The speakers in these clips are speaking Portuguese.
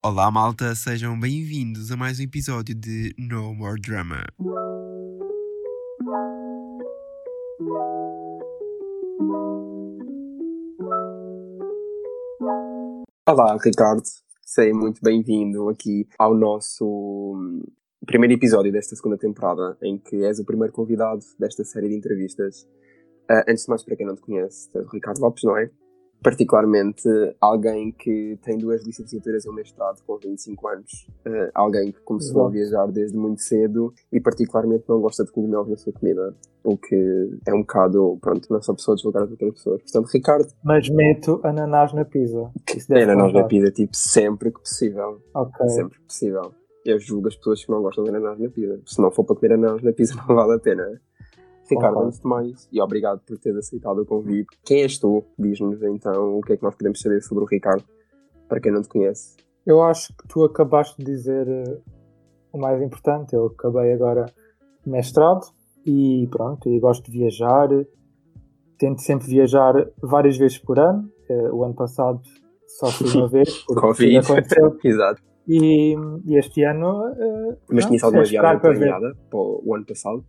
Olá, malta, sejam bem-vindos a mais um episódio de No More Drama. Olá, Ricardo. Seja muito bem-vindo aqui ao nosso hum, primeiro episódio desta segunda temporada, em que és o primeiro convidado desta série de entrevistas. Uh, antes de mais, para quem não te conhece, és o Ricardo Lopes, não é? Particularmente alguém que tem duas licenciaturas e um mestrado com 25 anos, uh, alguém que começou Exato. a viajar desde muito cedo e particularmente não gosta de cogumelos na sua comida, o que é um bocado, pronto, não sou pessoa de julgar as outras pessoas. Portanto, Ricardo... Mas meto ananás na pizza. É ananás na pizza, tipo, sempre que possível. Ok. Sempre que possível. Eu julgo as pessoas que não gostam de ananás na pizza. Se não for para comer ananás na pizza, não vale a pena. Ricardo, antes de mais, e obrigado por teres aceitado o convite. Quem és tu? Diz-nos então o que é que nós podemos saber sobre o Ricardo, para quem não te conhece. Eu acho que tu acabaste de dizer uh, o mais importante. Eu acabei agora mestrado e pronto, e gosto de viajar. Tento sempre viajar várias vezes por ano. Uh, o ano passado só fui uma vez, Covid. aconteceu. Exato. E, e, este ano. Uh, Mas tinha alguma viagem planeada para o ano passado?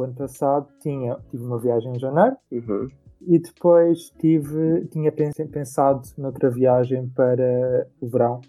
O ano passado tinha, tive uma viagem em janeiro uhum. e depois tive, tinha pensado noutra viagem para o verão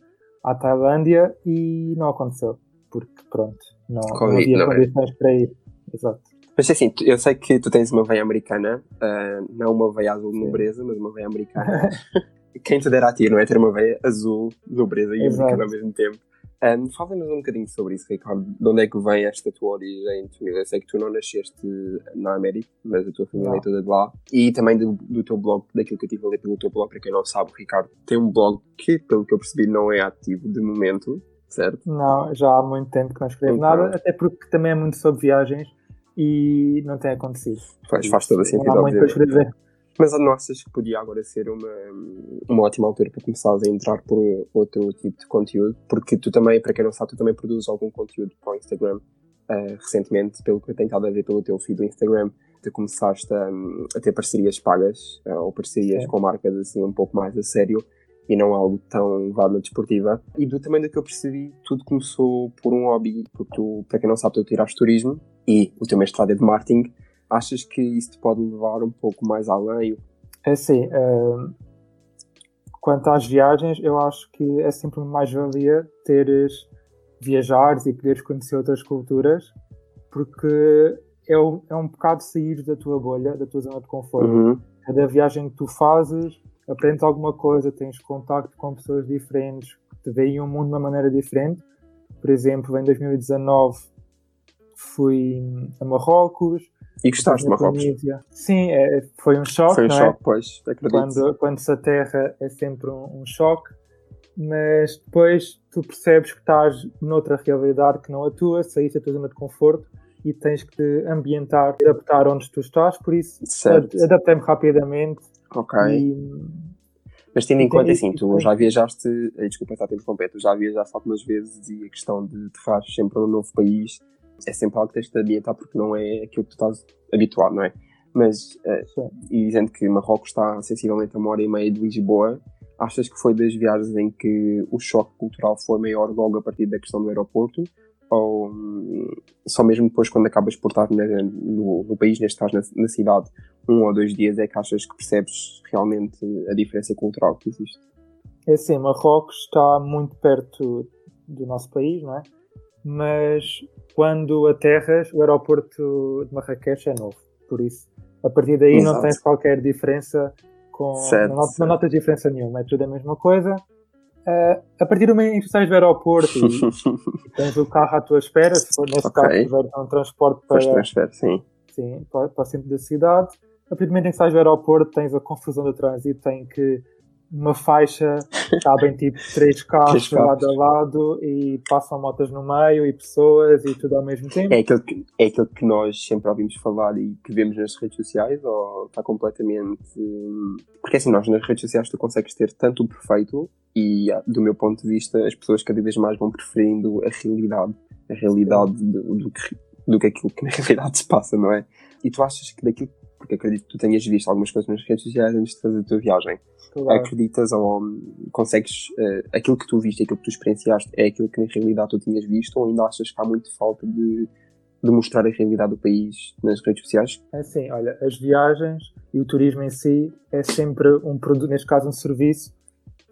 à Tailândia e não aconteceu, porque pronto, não, não havia não é? condições é. para ir. Exato. Mas assim, eu sei que tu tens uma veia americana, uh, não uma veia azul de nobreza, mas uma veia americana. Quem te dera a ti, não é? Ter uma veia azul, nobreza e americana ao mesmo tempo. Um, Fala-nos um bocadinho sobre isso, Ricardo. De onde é que vem esta tua origem? Eu sei que tu não nasceste na América, mas a tua família é toda de lá. E também do, do, teu blog, daquilo que eu tive a ler pelo teu blog, para quem não sabe, Ricardo tem um blog que, pelo que eu percebi, não é ativo de momento, certo? Não, já há muito tempo que não escrevo então, nada, até porque também é muito sobre viagens e não tem acontecido. Faz, faz todo sentido, não há muito para escrever. Mas não achas que podia agora ser uma, uma ótima altura para começares a entrar por outro tipo de conteúdo? Porque tu também, para quem não sabe, tu também produzes algum conteúdo para o Instagram uh, recentemente, pelo que eu tenho estado a ver pelo teu feed do Instagram, tu começaste a, a ter parcerias pagas uh, ou parcerias com marcas assim um pouco mais a sério e não algo tão vado na desportiva. E do também do que eu percebi, tudo começou por um hobby, porque tu, para quem não sabe, tu tiraste turismo e o teu mestrado é de marketing Achas que isso te pode levar um pouco mais além? É assim, uh, quanto às viagens, eu acho que é sempre mais-valia teres viajares e poderes conhecer outras culturas, porque é um, é um bocado sair da tua bolha, da tua zona de conforto. Uhum. Cada viagem que tu fazes, aprendes alguma coisa, tens contacto com pessoas diferentes, que te veem o mundo de uma maneira diferente. Por exemplo, em 2019 fui a Marrocos, e gostaste de Marrocos? Sim, é, foi um choque. Foi um é? choque, pois, acredito. Quando, quando se aterra é sempre um, um, choque, mas depois tu percebes que estás noutra realidade que não a tua, saíste da tua zona de conforto e tens que te ambientar, adaptar onde tu estás, por isso adaptei-me rapidamente. Ok. E, mas tendo em conta assim, tu já viajaste, eh, desculpa estar a interromper, tu já viajaste algumas vezes e a questão de te faz sempre um novo país é sempre algo que tens de adiantar porque não é aquilo que tu estás habituado, não é? Mas, uh, e dizendo que Marrocos está sensivelmente a uma hora e meia de Lisboa, achas que foi das viagens em que o choque cultural foi maior logo a partir da questão do aeroporto? Ou um, só mesmo depois, quando acabas por estar na, no, no, país, neste caso na, na, cidade, um ou dois dias, é que achas que percebes realmente a diferença cultural que existe? É assim, Marrocos está muito perto do nosso país, não é? Mas quando aterras, o aeroporto de Marrakech é novo. Por isso, a partir daí Exato. não tens qualquer diferença com. Certo, não, não notas diferença nenhuma, é tudo a mesma coisa. Uh, a partir do momento em que sais do aeroporto e, tens o carro à tua espera, se for nesse okay. caso tiver um transporte para, transfer, sim. Sim, para, para o centro da cidade, a partir do momento em que sais do aeroporto tens a confusão do trânsito, tem que uma faixa, cabem tipo três carros, três lado a lado e passam motas no meio e pessoas e tudo ao mesmo tempo. É aquilo que, é aquilo que nós sempre ouvimos falar e que vemos nas redes sociais ou está completamente. Porque assim, nós nas redes sociais tu consegues ter tanto o perfeito e do meu ponto de vista as pessoas cada vez mais vão preferindo a realidade, a realidade do, do, que, do que aquilo que na realidade se passa, não é? E tu achas que daquilo porque acredito que tu tenhas visto algumas coisas nas redes sociais antes de fazer a tua viagem. Claro. Acreditas ou hum, consegues, uh, aquilo que tu viste, aquilo que tu experienciaste, é aquilo que na realidade tu tinhas visto, ou ainda achas que há muito falta de, de mostrar a realidade do país nas redes sociais? É assim, olha, as viagens e o turismo em si é sempre um produto, neste caso um serviço,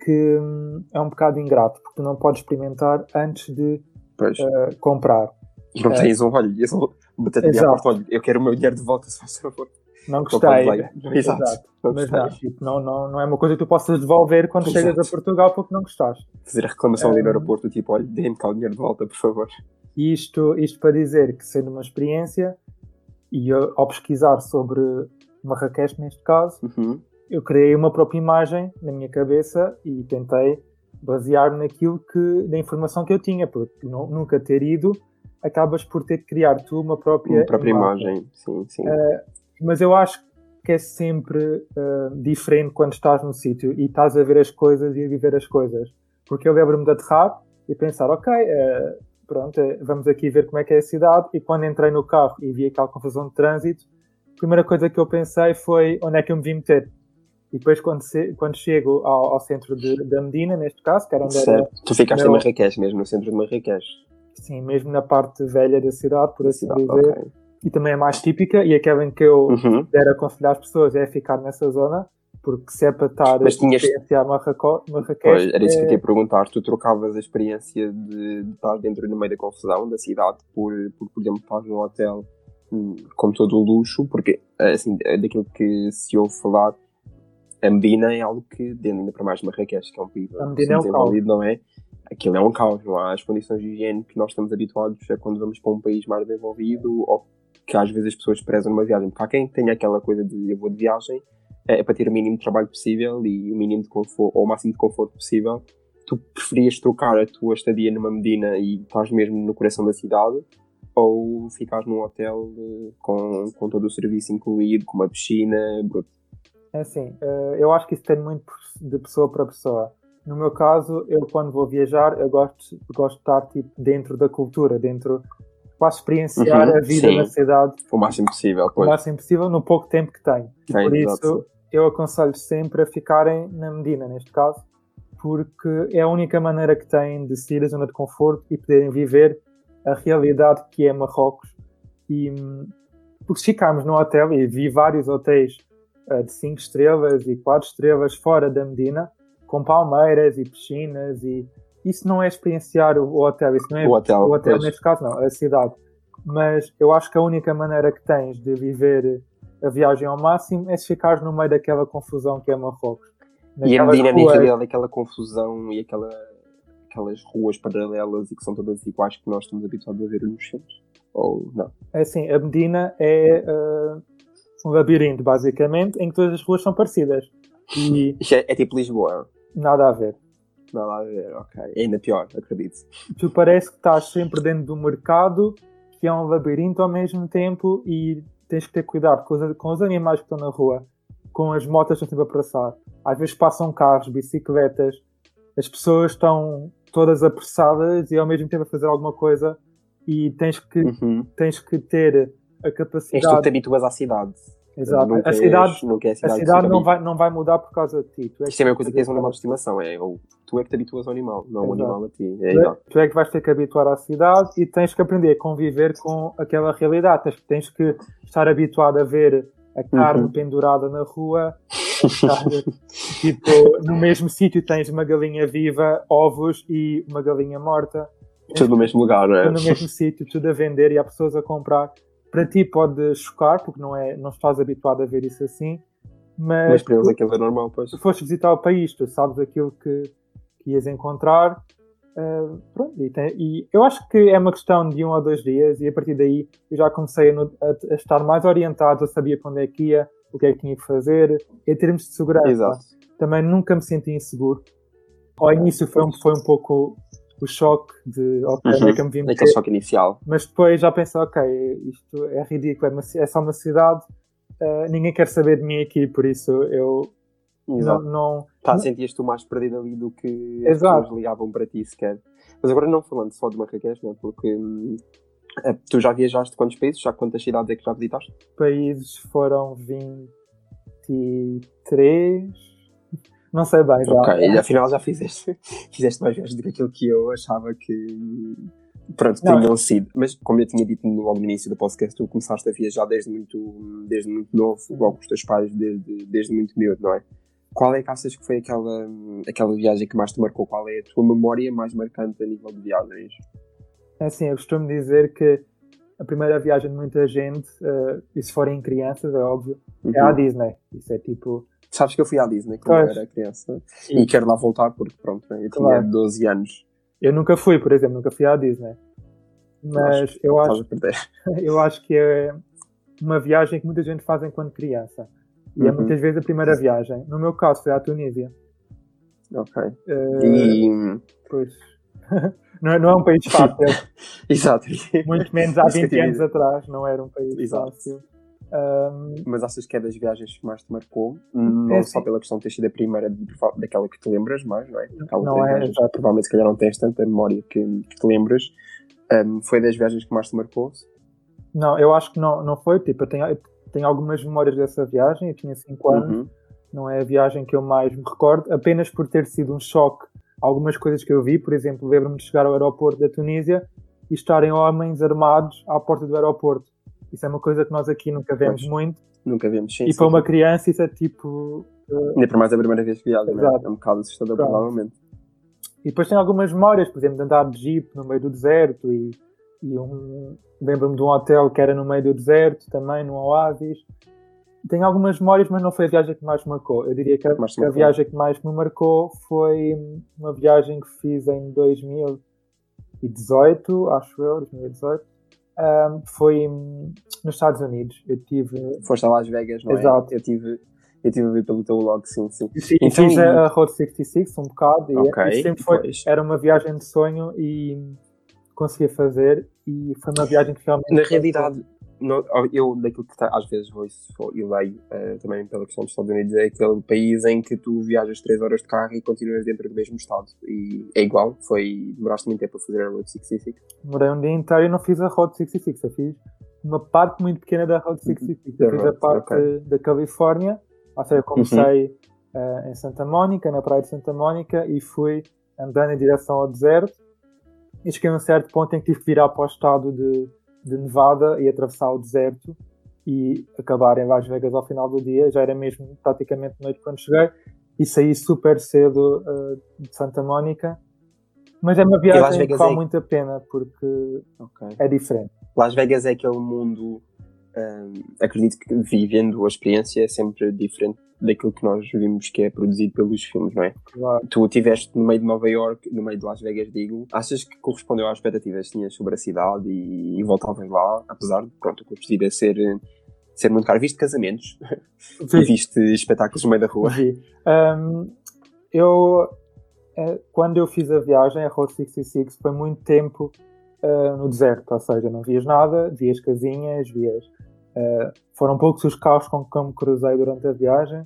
que hum, é um bocado ingrato, porque tu não podes experimentar antes de uh, comprar. E não é. tens um, olha, eu bater a porta, olha, eu quero o meu dinheiro de volta, se faz favor. Não gostei. Exato. Mas não, tipo, não, não, não é uma coisa que tu possas devolver quando Exato. chegas a Portugal porque não gostaste. Fazer a reclamação ali no aeroporto, tipo, olha, dê-me cá o dinheiro de volta, por favor. Isto, isto para dizer que sendo uma experiência, e eu, ao pesquisar sobre Marrakech neste caso, uhum. eu criei uma própria imagem na minha cabeça e tentei basear-me naquilo que, da informação que eu tinha, porque não, nunca ter ido, acabas por ter que criar tu uma própria, uma própria imagem. imagem. Sim, sim. Uh, mas eu acho que é sempre uh, diferente quando estás no sítio e estás a ver as coisas e a viver as coisas. Porque eu lembro-me de aterrar e pensar, ok, uh, pronto, vamos aqui ver como é que é a cidade. E quando entrei no carro e vi aquela confusão de trânsito, a primeira coisa que eu pensei foi onde é que eu me vim meter. E depois, quando, se, quando chego ao, ao centro de, da Medina, neste caso, que era onde certo. era. Tu ficaste meu... em Marrakech mesmo, no centro de Marrakech. Sim, mesmo na parte velha da cidade, por assim cidade, dizer. Okay e também é mais típica e aquela em que eu uhum. der aconselhar as pessoas é ficar nessa zona porque se é para estar Mas tinhas... a experienciar Marrakech pois, era isso é... que eu ia perguntar tu trocavas a experiência de, de estar dentro no meio da confusão da cidade por, por, por exemplo, estar num hotel hum, com todo o luxo porque, assim, daquilo que se ouve falar a Medina é algo que, ainda para mais Marrakech, que é um país a Medina é um caos. não é? Aquilo é um caos, não há as condições de higiene que nós estamos habituados a quando vamos para um país mais desenvolvido ou que às vezes as pessoas prezam numa viagem. Porque há quem tenha aquela coisa de eu vou de viagem é, para ter o mínimo de trabalho possível e o mínimo de conforto, ou o máximo de conforto possível. Tu preferias trocar a tua estadia numa Medina e estás mesmo no coração da cidade ou ficar num hotel eh, com, com todo o serviço incluído, com uma piscina, bruto? É assim, eh, eu acho que isso tem muito de pessoa para pessoa. No meu caso, eu quando vou viajar, eu gosto, gosto de estar tipo, dentro da cultura, dentro para experienciar uhum, a vida sim. na cidade o máximo possível, pois. o máximo possível no pouco tempo que. E por isso eu aconselho sempre a ficarem na Medina, neste caso, porque é a única maneira que têm de sair da zona de conforto e poderem viver a realidade que é Marrocos. E porque se ficarmos no hotel, e vi vários hotéis uh, de 5 estrelas e 4 estrelas fora da Medina, com palmeiras e piscinas e isso não é experienciar o hotel, isso não é o hotel, o hotel neste caso não, a cidade. Mas eu acho que a única maneira que tens de viver a viagem ao máximo é se ficares no meio daquela confusão que é Marrocos. E a Medina ruas... nem daquela confusão e aquela, aquelas ruas paralelas e que são todas iguais que nós estamos habituados a ver nos filmes? Ou não? É assim, a Medina é uh, um labirinto, basicamente, em que todas as ruas são parecidas. E... é, é tipo Lisboa? Nada a ver. Nada a ver, ok. É ainda pior, acredito. Tu parece que estás sempre dentro do mercado, que é um labirinto ao mesmo tempo, e tens que ter cuidado com os, com os animais que estão na rua, com as motas que estão sempre a passar. Às vezes passam carros, bicicletas, as pessoas estão todas apressadas e ao mesmo tempo a fazer alguma coisa e tens que, uhum. tens que ter a capacidade. És tu que te habituas à cidade. Exato. a cidade, é a cidade, a cidade não, vai, não vai mudar por causa de ti. Tu é Isto é a mesma coisa que és um animal de estimação. É, ou, tu é que te habituas ao animal, não o animal a ti. É, tu, é, tu, é, que vais ter que habituar à cidade e tens que aprender a conviver com aquela realidade. Tens, tens que estar habituado a ver a carne uhum. pendurada na rua. Estar, tipo, no mesmo sítio tens uma galinha viva, ovos e uma galinha morta. Tudo no mesmo lugar, não é? Tudo no mesmo sítio, tudo a vender e há pessoas a comprar para ti pode chocar, porque não, é, não estás habituado a ver isso assim, mas, mas para eles aquilo é normal, pois. Se foste visitar o país, tu sabes aquilo que, que ias encontrar. Uh, pronto, e, tem, e, eu acho que é uma questão de um ou dois dias, e a partir daí eu já comecei a, a, a estar mais orientado, eu sabia para onde é que ia, o que é que tinha que fazer, em termos de segurança. Exato. Também nunca me senti inseguro. Ao início foi um, foi um pouco o choque de ok, uhum. é que eu me vim Aquele choque inicial. Mas depois já pensei, ok, isto é ridículo, é, uma, é só uma cidade, uh, ninguém quer saber de mim aqui, por isso eu Exato. não. não tá, não... sentias tu mais perdido ali do que as Exato. pessoas ligavam para ti sequer. Mas agora não falando só de Marrakech, né, porque hum, Eh, Tu já viajaste quantos países? Já quantas cidades é que já visitaste? Países foram 23. Não sei bem, já. Ok, e afinal já fizeste, fizeste mais viagens do que aquilo que eu achava que. Pronto, Não. tinham sido. Mas como eu tinha dito no- logo no início do podcast, tu começaste a viajar desde muito, desde muito novo, logo com os teus pais, desde, desde muito miúdo, não é? Qual é que achas que foi aquela, aquela viagem que mais te marcou? Qual é a tua memória mais marcante a nível de viagens? É assim, eu costumo dizer que a primeira viagem de muita gente, eh, e se forem crianças, é óbvio, é à Uhum. Disney. Isso é tipo. Sabes que eu fui à Disney quando eu era criança E- e quero lá voltar porque, pronto, né, eu tinha Claro. 12 anos. Eu nunca fui, por exemplo, nunca fui à Disney. Mas eu Estás acho, eu acho que é uma viagem que muita gente faz enquanto criança. E é Uhum. muitas vezes a primeira viagem. No meu caso, foi à Tunísia. Ok. Eh, E. Pois. não, é- não é um país fácil. Exato. muito menos há Isso que eu 20 tinha anos atrás. Não era um país Exato. fácil. Ahm, Mas achas que é das viagens que mais te marcou? Não É, só sim. pela questão de ter sido a primeira daquela que te lembras mais, não é? Aquela Não é, viagens, exato. Provavelmente, se calhar, não tens tanta memória que, que te lembras. Um, foi das viagens que mais te marcou? não, eu acho que não, não foi. Tipo, eu tenho, eu tenho algumas memórias dessa viagem. Eu tinha 5 anos. Uhum. não é a viagem que eu mais me recordo, apenas por ter sido um choque. Algumas coisas que eu vi, por exemplo, lembro-me de chegar ao aeroporto da Tunísia e estarem homens armados à porta do aeroporto. Isso é uma coisa que nós aqui nunca vemos Pois. muito. Nunca vimos, sim. e sim. para uma criança isso é tipo. Ainda por mais a primeira vez que viaja, não é? É um bocado assustador, Pronto. provavelmente. E depois tem algumas memórias, por exemplo, de andar de jeep no meio do deserto e, e um. Lembro-me de um hotel que era no meio do deserto, também, num oásis. Tenho algumas memórias, mas não foi a viagem que mais me marcou. Eu diria que a, que a viagem que mais me marcou foi uma viagem que fiz em 2018, acho eu, 2018. Ahm, foi nos Estados Unidos. Eu tive. Foste a Las Vegas, não é? Exato. Eu tive, eu tive a ver pelo teu blog, sim, sim. e Então, fiz e- a, a Road 66 um bocado. e- Ok, e sempre foi, pois. era uma viagem de sonho e conseguia fazer. E foi uma viagem que realmente. Na realidade, eu daquilo que tá, às vezes vou e leio eh, também pela questão dos Estados Unidos é aquele país em que tu viajas 3 horas de carro e continuas dentro do mesmo estado. E é igual, foi. Demoraste muito tempo a fazer a Road 66. Demorei um dia inteiro e não fiz a Road 66. Eu fiz uma parte muito pequena da Road 66. Da Eu fiz a parte ok. da Califórnia. Ou seja, eu comecei eh, em Santa Mónica, na praia de Santa Mónica, e fui andando em direção ao deserto. E cheguei a um certo ponto em que tive que virar para o estado de, de Nevada e atravessar o deserto e acabar em Las Vegas ao final do dia. Já era mesmo praticamente noite quando cheguei. E saí super cedo eh, de Santa Mónica. Mas é uma viagem que vale é- muito a pena porque Ok. é diferente. Las Vegas é aquele mundo. Hum, acredito que vivendo a experiência é sempre diferente daquilo que nós vimos que é produzido pelos filmes, não é? Claro. Tu estiveste no meio de Nova York, no meio de Las Vegas, digo. Achas que correspondeu às expectativas que tinhas sobre a cidade e, e voltavas lá, apesar de, pronto, o custo de vida ser, ser muito caro? Viste casamentos? Viste espetáculos no meio da rua? Vi. Um, eu, eh, quando eu fiz a viagem, a Road 66, foi muito tempo eh, no deserto, ou seja, não vias nada, vias casinhas, vias. Eh, foram poucos os carros com que eu me cruzei durante a viagem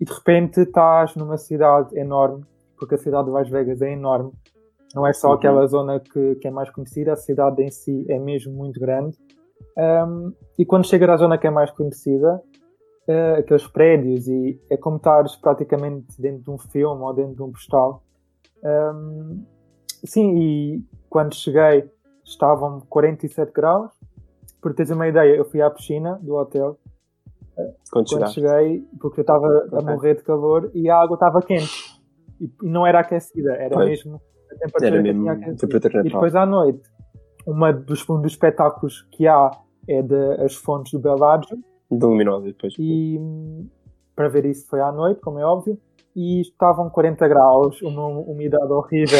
e de repente estás numa cidade enorme, porque a cidade de Las Vegas é enorme. Não é só Uhum. aquela zona que, que é mais conhecida, a cidade em si é mesmo muito grande. Um, e quando chegas à zona que é mais conhecida, eh, aqueles prédios e é como estares praticamente dentro de um filme ou dentro de um postal. Um, sim, e quando cheguei estavam 47 graus. Por teres uma ideia, eu fui à piscina do hotel Quando quando cheguei, porque eu estava a Ok. morrer de calor e a água estava quente. E, não era aquecida, era Pois. mesmo a temperatura Era que mesmo tinha temperatura E depois à noite, uma dos, um dos espetáculos que há é de As Fontes do Bellagio De luminosa depois. e para ver isso foi à noite, como é óbvio, e estavam 40 graus, uma umidade horrível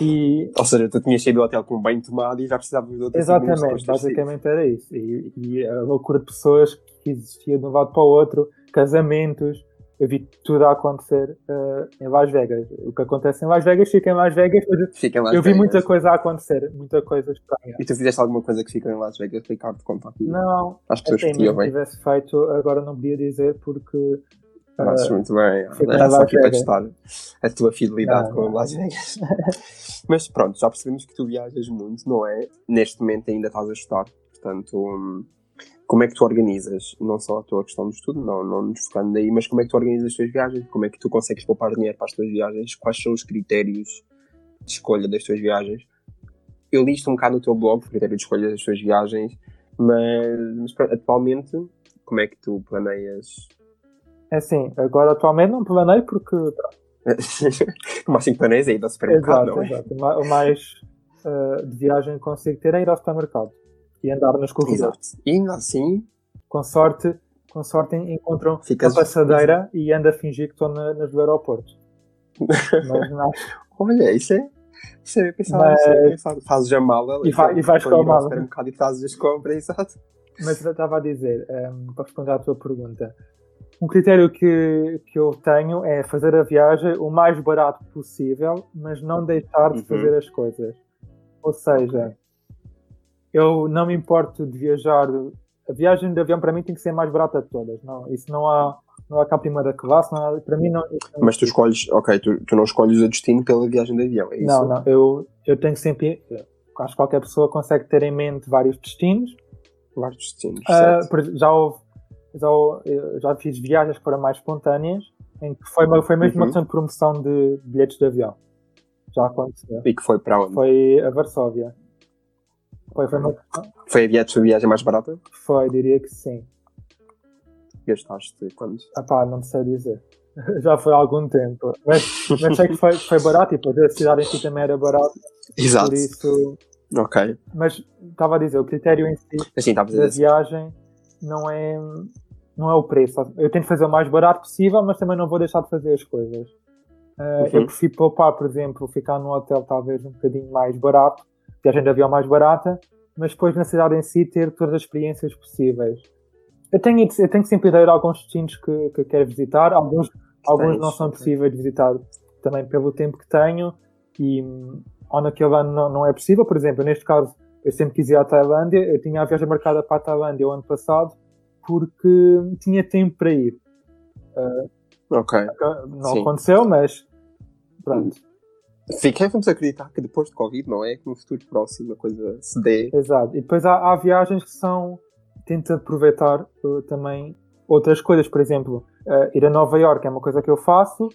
e Ou seja, tu tinhas saído do hotel com um banho tomado e já precisavas de outro exatamente, basicamente era isso. E, e a loucura de pessoas que existia de um lado para o outro, casamentos, eu vi tudo a acontecer eh, em Las Vegas. O que acontece em Las Vegas fica em Las Vegas, mas Fica em Las eu vi Vegas. muita coisa a acontecer, muita coisa estranha. E tu fizeste alguma coisa que fica em Las Vegas, Ricardo? Conta aqui. Não, Às pessoas que te ouvem. tivesse feito, agora não podia dizer porque Mas Uh, muito bem. só Las aqui para testar a tua fidelidade Não, com não. Las Vegas. Mas pronto, já percebemos que tu viajas muito, não é? Neste momento ainda estás a estudar. Portanto, hum, como é que tu organizas? Não só a tua questão do estudo, não, não nos focando aí, mas como é que tu organizas as tuas viagens? Como é que tu consegues poupar dinheiro para as tuas viagens? Quais são os critérios de escolha das tuas viagens? Eu li isto um bocado no teu blog, o critério de escolha das tuas viagens, mas, mas pronto, atualmente, como é que tu planeias É assim, agora atualmente não planeio porque. o máximo que planeias é ir ao supermercado, Exato, é? exato. O ma- O mais uh, de viagem que consigo ter é ir ao supermercado e andar corredores. Exato. E ainda assim, Com sorte, com sorte encontram Ficas- uma passadeira e ando a fingir que estou na, nas do aeroporto. Mas não, olha, isso é. Isso é pensado, Mas- isso é pensado. Fazes a mala E vai- e vais com a mala. supermercado e fazes as compras, exato. Mas eu estava a dizer, ehm, para responder à tua pergunta, um critério que, que eu tenho é fazer a viagem o mais barato possível, mas não deixar de Uhum. fazer as coisas. Ou seja, eu não me importo de viajar. A viagem de avião para mim tem que ser a mais barata de todas. Não, isso não há, não há cá a primeira classe, não há- para mim não. Mas tu escolhes, ok, tu, tu não escolhes o destino pela viagem de avião, é isso? Não, não, eu, eu tenho sempre. Acho que qualquer pessoa consegue ter em mente vários destinos. Vários destinos, exemplo, já houve, já, houve- eu já fiz viagens que foram mais espontâneas, em que foi, uma- foi mesmo uma Uhum. questão de promoção de bilhetes de avião. Já aconteceu. E que foi para onde? Foi a Varsóvia. Foi, foi, uma, Foi a viagem, a viagem mais barata? foi, diria que sim. Gastaste quando? Ah pá, não sei dizer. Já foi há algum tempo. Mas, mas sei que foi, foi barato e depois a cidade em si também era barata. Exato. Por isso. Ok. Mas estava a dizer, o critério em si Assim, da dizer. viagem não é, não é o preço. Eu tento fazer o mais barato possível, mas também não vou deixar de fazer as coisas. Uh, Uhum. Eu prefiro poupar, por exemplo, ficar num hotel talvez um bocadinho mais barato, viagem de avião mais barata, mas depois na cidade em si ter todas as experiências possíveis. Eu tenho, eu tenho sempre ideia de alguns destinos que, que quero visitar, alguns, alguns não são possíveis de visitar também pelo tempo que tenho e ou naquele ano não, não é possível. Por exemplo, neste caso, eu sempre quis ir à Tailândia, eu tinha a viagem marcada para a Tailândia o ano passado porque tinha tempo para ir. Ok. Não Sim. aconteceu, mas pronto. Fiquei, vamos acreditar que depois de Covid, não é? Que no futuro próximo a coisa se dê. Exato. E depois há, há viagens que são. Tento aproveitar uh, também outras coisas. Por exemplo, uh, ir a Nova York é uma coisa que eu faço.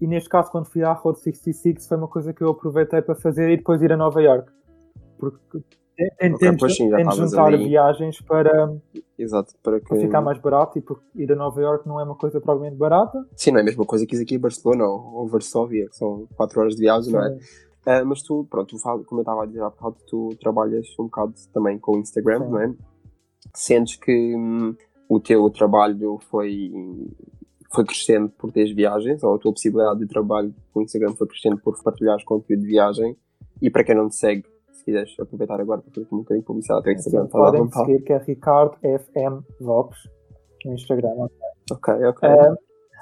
E neste caso, quando fui à Road 66, foi uma coisa que eu aproveitei para fazer e depois ir a Nova York. Porque sim, tento estavas juntar ali. viagens para, Exato. Para que. para ficar mais barato e porque ir a Nova York não é uma coisa provavelmente barata. Sim, não é a mesma coisa que ir aqui a Barcelona ou, ou Varsóvia, que são 4 horas de viagem, não é? Ah, mas tu, pronto, tu como eu estava a dizer há bocado, tu trabalhas um bocado também com o Instagram, Sim. não é? Sentes que hum, o teu trabalho foi, foi crescendo por teres viagens, ou a tua possibilidade de trabalho com o Instagram foi crescendo por partilhares conteúdo de viagem, e para quem não te segue, se quiseres aproveitar agora para fazer um bocadinho de publicidade teu Instagram, à podem seguir que é Ricardo FM Vox no Instagram. Ok, ok. Ah,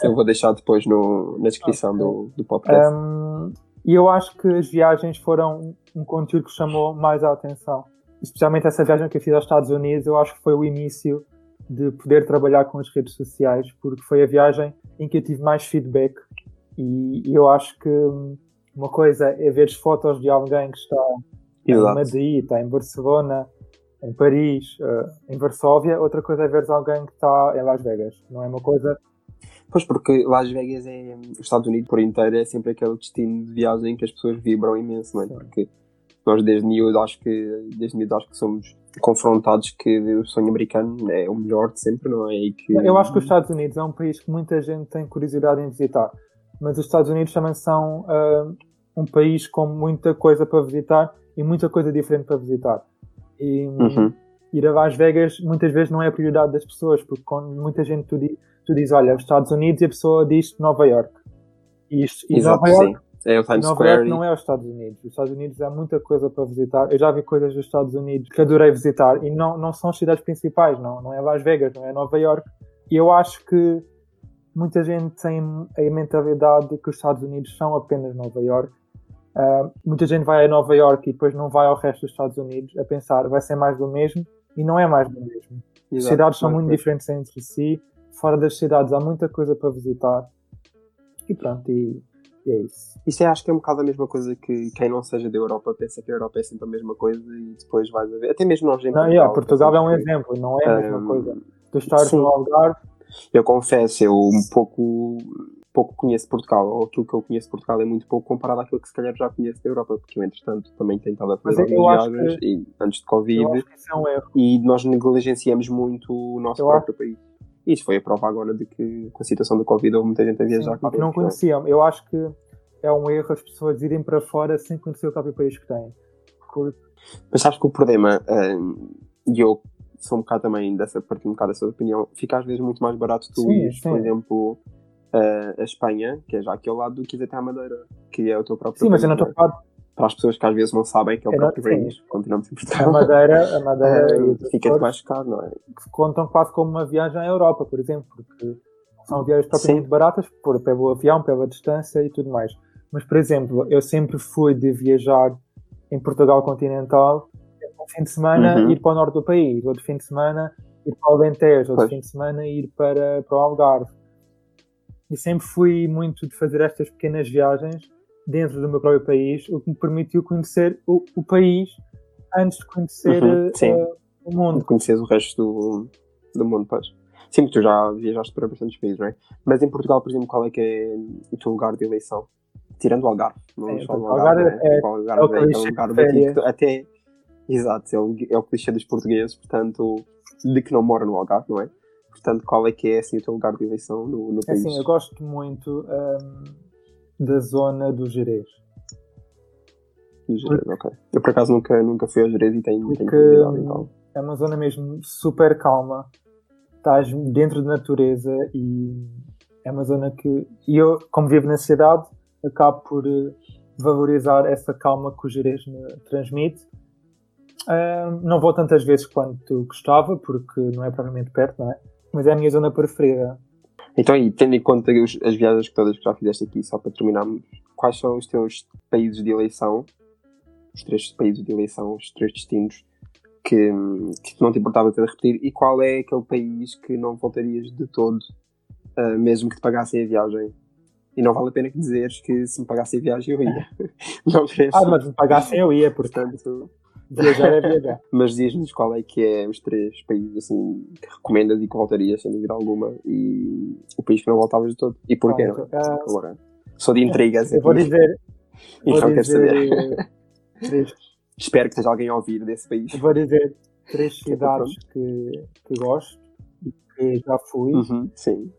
Eu vou deixar depois no, na descrição do, do podcast. Um, e eu acho que as viagens foram um conteúdo que chamou mais a atenção. Especialmente essa viagem que eu fiz aos Estados Unidos, eu acho que foi o início de poder trabalhar com as redes sociais, porque foi a viagem em que eu tive mais feedback. E, e eu acho que hum, uma coisa é ver fotos de alguém que está em Exato. Madrid, está em Barcelona, em Paris, eh, em Varsóvia. Outra coisa é ver alguém que está em Las Vegas. Não é uma coisa Pois, porque Las Vegas é. Os Estados Unidos por inteiro é sempre aquele destino de viagem que as pessoas vibram imenso, não é? Sim. Porque nós desde miúdo acho que. Desde miúdo acho que somos confrontados que o sonho americano é o melhor de sempre, não é? Que, Eu acho que os Estados Unidos é um país que muita gente tem curiosidade em visitar, mas os Estados Unidos também são ah, um país com muita coisa para visitar e muita coisa diferente para visitar. E Uhum. ir a Las Vegas muitas vezes não é a prioridade das pessoas, porque quando muita gente tu, di- tu diz, olha, os Estados Unidos e a pessoa diz Nova York. E, isto, e Exato, Nova York. É o Times Nova Square. York não é os Estados Unidos. Os Estados Unidos há muita coisa para visitar. Eu já vi coisas dos Estados Unidos que adorei visitar e não, não são as cidades principais, não, não é Las Vegas, não é Nova York. E eu acho que muita gente tem a mentalidade de que os Estados Unidos são apenas Nova York. Ah, muita gente vai a Nova York e depois não vai ao resto dos Estados Unidos a pensar vai ser mais do mesmo e não é mais do mesmo. As Exato, cidades são é? muito diferentes entre si, fora das cidades há muita coisa para visitar. E pronto, e, e é isso. Isso é, acho que é um bocado a mesma coisa que quem não seja da Europa pensa que a Europa é sempre a mesma coisa e depois vais a ver. Até mesmo nós em Não, yeah, Portugal é um exemplo, não é a mesma Um, coisa. Tu estás sim. no Algarve, Eu confesso, eu um pouco, pouco conheço Portugal, ou aquilo que eu conheço de Portugal é muito pouco comparado àquilo que se calhar já conheço da Europa, porque eu, entretanto, também tenho estado a fazer algumas acho viagens e, antes de Covid acho que é um e nós negligenciamos muito o nosso Eu próprio país. E isso foi a prova agora de que, com a situação do Covid, houve muita gente a viajar. Sim, não é? conheciam. Eu acho que é um erro as pessoas irem para fora sem conhecer o próprio país que têm. Porque Mas sabes que o problema, hum, e eu sou um bocado também dessa, partilho um bocado dessa opinião, fica às vezes muito mais barato tu Sim, ires, sim. por exemplo, a, a Espanha, que é já aqui ao lado, do que ir até à Madeira, que é o teu próprio Sim, mas eu não país, estou a falar Para as pessoas que às vezes não sabem que é o Eu próprio sim. país, continuamos em a Portugal. Madeira, a Madeira e Hum, os Fica-te Açores, mais caro, não é? que contam quase como uma viagem à Europa, por exemplo, porque são viagens propriamente baratas por, pelo avião, pela distância e tudo mais. Mas, por exemplo, eu sempre fui de viajar em Portugal continental, um fim de semana Uhum. ir para o norte do país, outro fim de semana ir para o Alentejo, outro Pois. fim de semana ir para, para o Algarve. E sempre fui muito de fazer estas pequenas viagens dentro do meu próprio país, o que me permitiu conhecer o, o país antes de conhecer Uhum, eh, o mundo. Conheces o resto do, do mundo, pois. Sim, porque tu já viajaste para bastantes países, não é? Mas em Portugal, por exemplo, qual é que é o teu lugar de eleição? Tirando o Algarve. Não falar do o Algarve Algarve, é- né? O Algarve é o lugar daqui que até... Exato, é o, é o clichê dos portugueses, portanto, de que não mora no Algarve, não é? Portanto, qual é que é assim, o teu lugar de eleição no, no É país? assim, eu gosto muito hum, da zona do Jerez. Do Jerez, ok. Eu, por acaso, nunca, nunca fui ao Jerez e tenho, tenho Porque curiosidade, hum, então. é uma zona mesmo super calma. Estás dentro da natureza e é uma zona que. E eu, como vivo na cidade, acabo por eh, valorizar essa calma que o Jerez me transmite. Hum, não vou tantas vezes quanto gostava, porque não é propriamente perto, não é? Mas é a minha zona preferida. Então, aí, tendo em conta os- as viagens que todas que já fizeste aqui, só para terminarmos, quais são os teus países de eleição? Os três países de eleição, os três destinos que, que não te importava ter a repetir? E qual é aquele país que não voltarias de todo, ah, mesmo que te pagassem a viagem? E não vale a pena que dizeres que se me pagassem a viagem eu ia. não? Ah, mas se me pagassem eu ia, Portanto, viajar é viajar. mas diz-nos qual é que é os três países assim, que recomendas e que voltarias, sem dúvida alguma, e o país que não voltavas de todo. E porquê, não? Pronto, ah, Agora, sou de intrigas Eu vou aqui. dizer. E Vou não quero saber. dizer três Espero que esteja alguém a ouvir desse país. Eu vou dizer três é cidades que, que gosto e que já fui Uhum,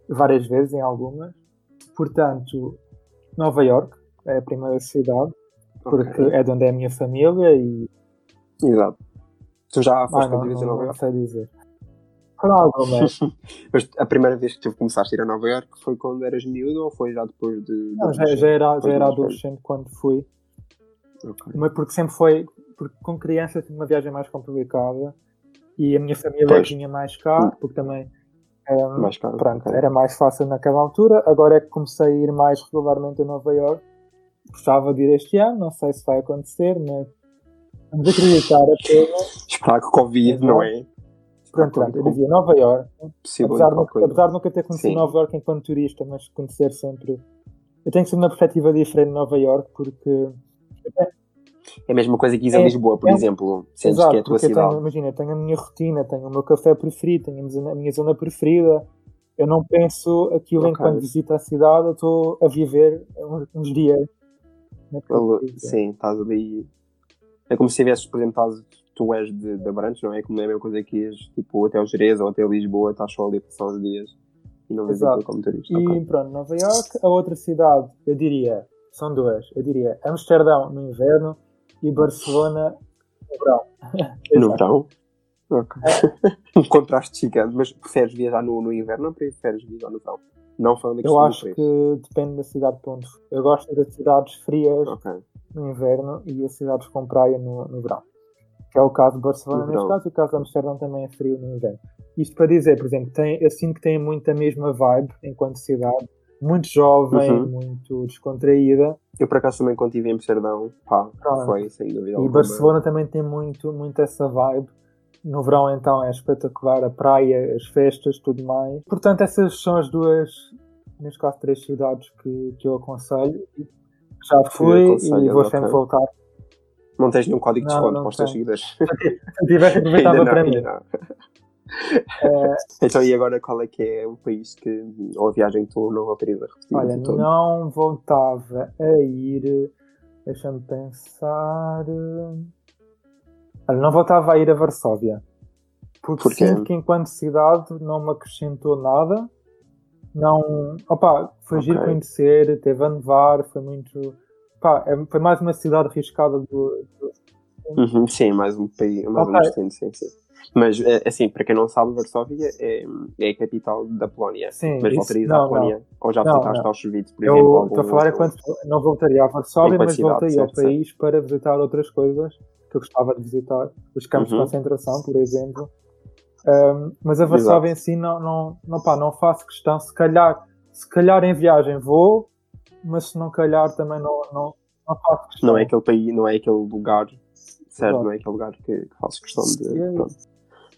várias vezes em algumas. Portanto, Nova York é a primeira cidade, porque Ok. é de onde é a minha família e. Exato. Tu já Ah, foste não, quantas vezes a não, Nova não York? sei dizer. Foram algumas. Mas a primeira vez que tu começaste a ir a Nova York foi quando eras miúdo ou foi já depois de. Não, já, já era, já era adolescente quando fui. Ok. Mas porque sempre foi. Porque com criança tinha uma viagem mais complicada e a minha família Pois. vinha mais cá, porque também. ehm, Mais caro. Pronto, ok. era mais fácil naquela altura. Agora é que comecei a ir mais regularmente a Nova York. Gostava de ir este ano, não sei se vai acontecer, mas vamos acreditar apenas. Esperar que Covid, não é? Pronto, pronto, eu dizia Nova York. Possível Apesar de nunca, apesar de nunca ter conhecido Sim. Nova York enquanto turista, mas conhecer sempre. Eu tenho sempre uma perspectiva diferente de Nova York porque. É a mesma coisa que ir a É- Lisboa, por é- exemplo. Sentes Exato, que é a tua cidade. tenho, imagina, eu tenho a minha rotina, tenho o meu café preferido, tenho a minha zona, a preferida. Eu não penso aquilo Ok. enquanto visito a cidade, eu estou a viver uns, uns dias. Sim, estás ali. É como se tivesses, por exemplo, estás, tu és de, de Abrantes, não é? Como é a mesma coisa que ias tipo, até o Jerez ou até Lisboa, estás só ali a passar uns dias e não vês aquilo como turista. E ok. pronto, Nova York, a outra cidade, eu diria, são duas. Eu diria Amsterdão no inverno e Barcelona no verão. No verão? Ok. um contraste gigante, mas preferes viajar no, no inverno ou preferes viajar no verão? Não falando Eu acho que depende da cidade para onde. Eu gosto das cidades frias Ok. No inverno e as cidades com praia no, no verão. Que é o caso de Barcelona neste caso, e o caso de Amsterdão também é frio no inverno. Isto para dizer, por exemplo, tem, eu sinto que tem muito a mesma vibe enquanto cidade, muito jovem, Uhum. muito descontraída. Eu por acaso também quando estive em Amsterdão, pá, Pronto. foi sem dúvida E alguma. Barcelona também tem muito, muito essa vibe. no verão então é espetacular a praia, as festas, tudo mais. Portanto, essas são as duas, neste caso, três cidades que, que eu aconselho. Já fui e vou sempre voltar. Não tens nenhum código de desconto para os teus seguidores? Se tivesse, aproveitava para mim. É... Então, e agora qual é que é o país que, ou a viagem que tu não voltarias a repetir? Olha, não voltava a ir, deixa-me pensar. Olha, não voltava a ir a Varsóvia. Porque Porquê? sinto que enquanto cidade não me acrescentou nada. Não. Opa, foi okay. giro conhecer, teve a nevar, foi muito. Opa, é, foi mais uma cidade arriscada do. do... Uhum, sim, mais um país, mais okay. um destino, sim, sim. Mas, é, assim, para quem não sabe, Varsóvia é, é a capital da Polónia. Sim, mas voltarias à Polónia? Não. Ou já visitaste Auschwitz, por eu exemplo? Estou a falar enquanto não voltaria a Varsóvia, mas voltaria certo, ao país certo. para visitar outras coisas que eu gostava de visitar. Os campos uhum. de concentração, por exemplo. Um, mas a Varsóvia em si não, não, não, pá, não faço questão. Se calhar, se calhar em viagem vou, mas se não calhar também não, não, não faço questão. Não é aquele país, não é aquele lugar certo, Exato. não é aquele lugar que, que faço questão de. É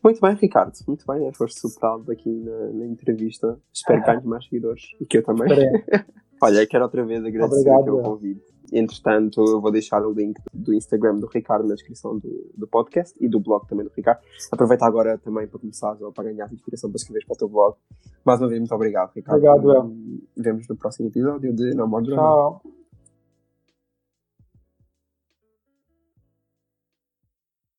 muito bem, Ricardo. Muito bem, foste superado aqui na, na entrevista. Espero que ganhes mais seguidores. E que eu também. Olha, quero outra vez agradecer Obrigado, o teu convite. Entretanto, eu vou deixar o link do Instagram do Ricardo na descrição do, do podcast e do blog também do Ricardo. Aproveita agora também para começar ou para ganhar inspiração para escrever para o teu blog. Mais uma vez, muito obrigado, Ricardo. Obrigado, El. Vemos no próximo episódio de No More Drama. Tchau.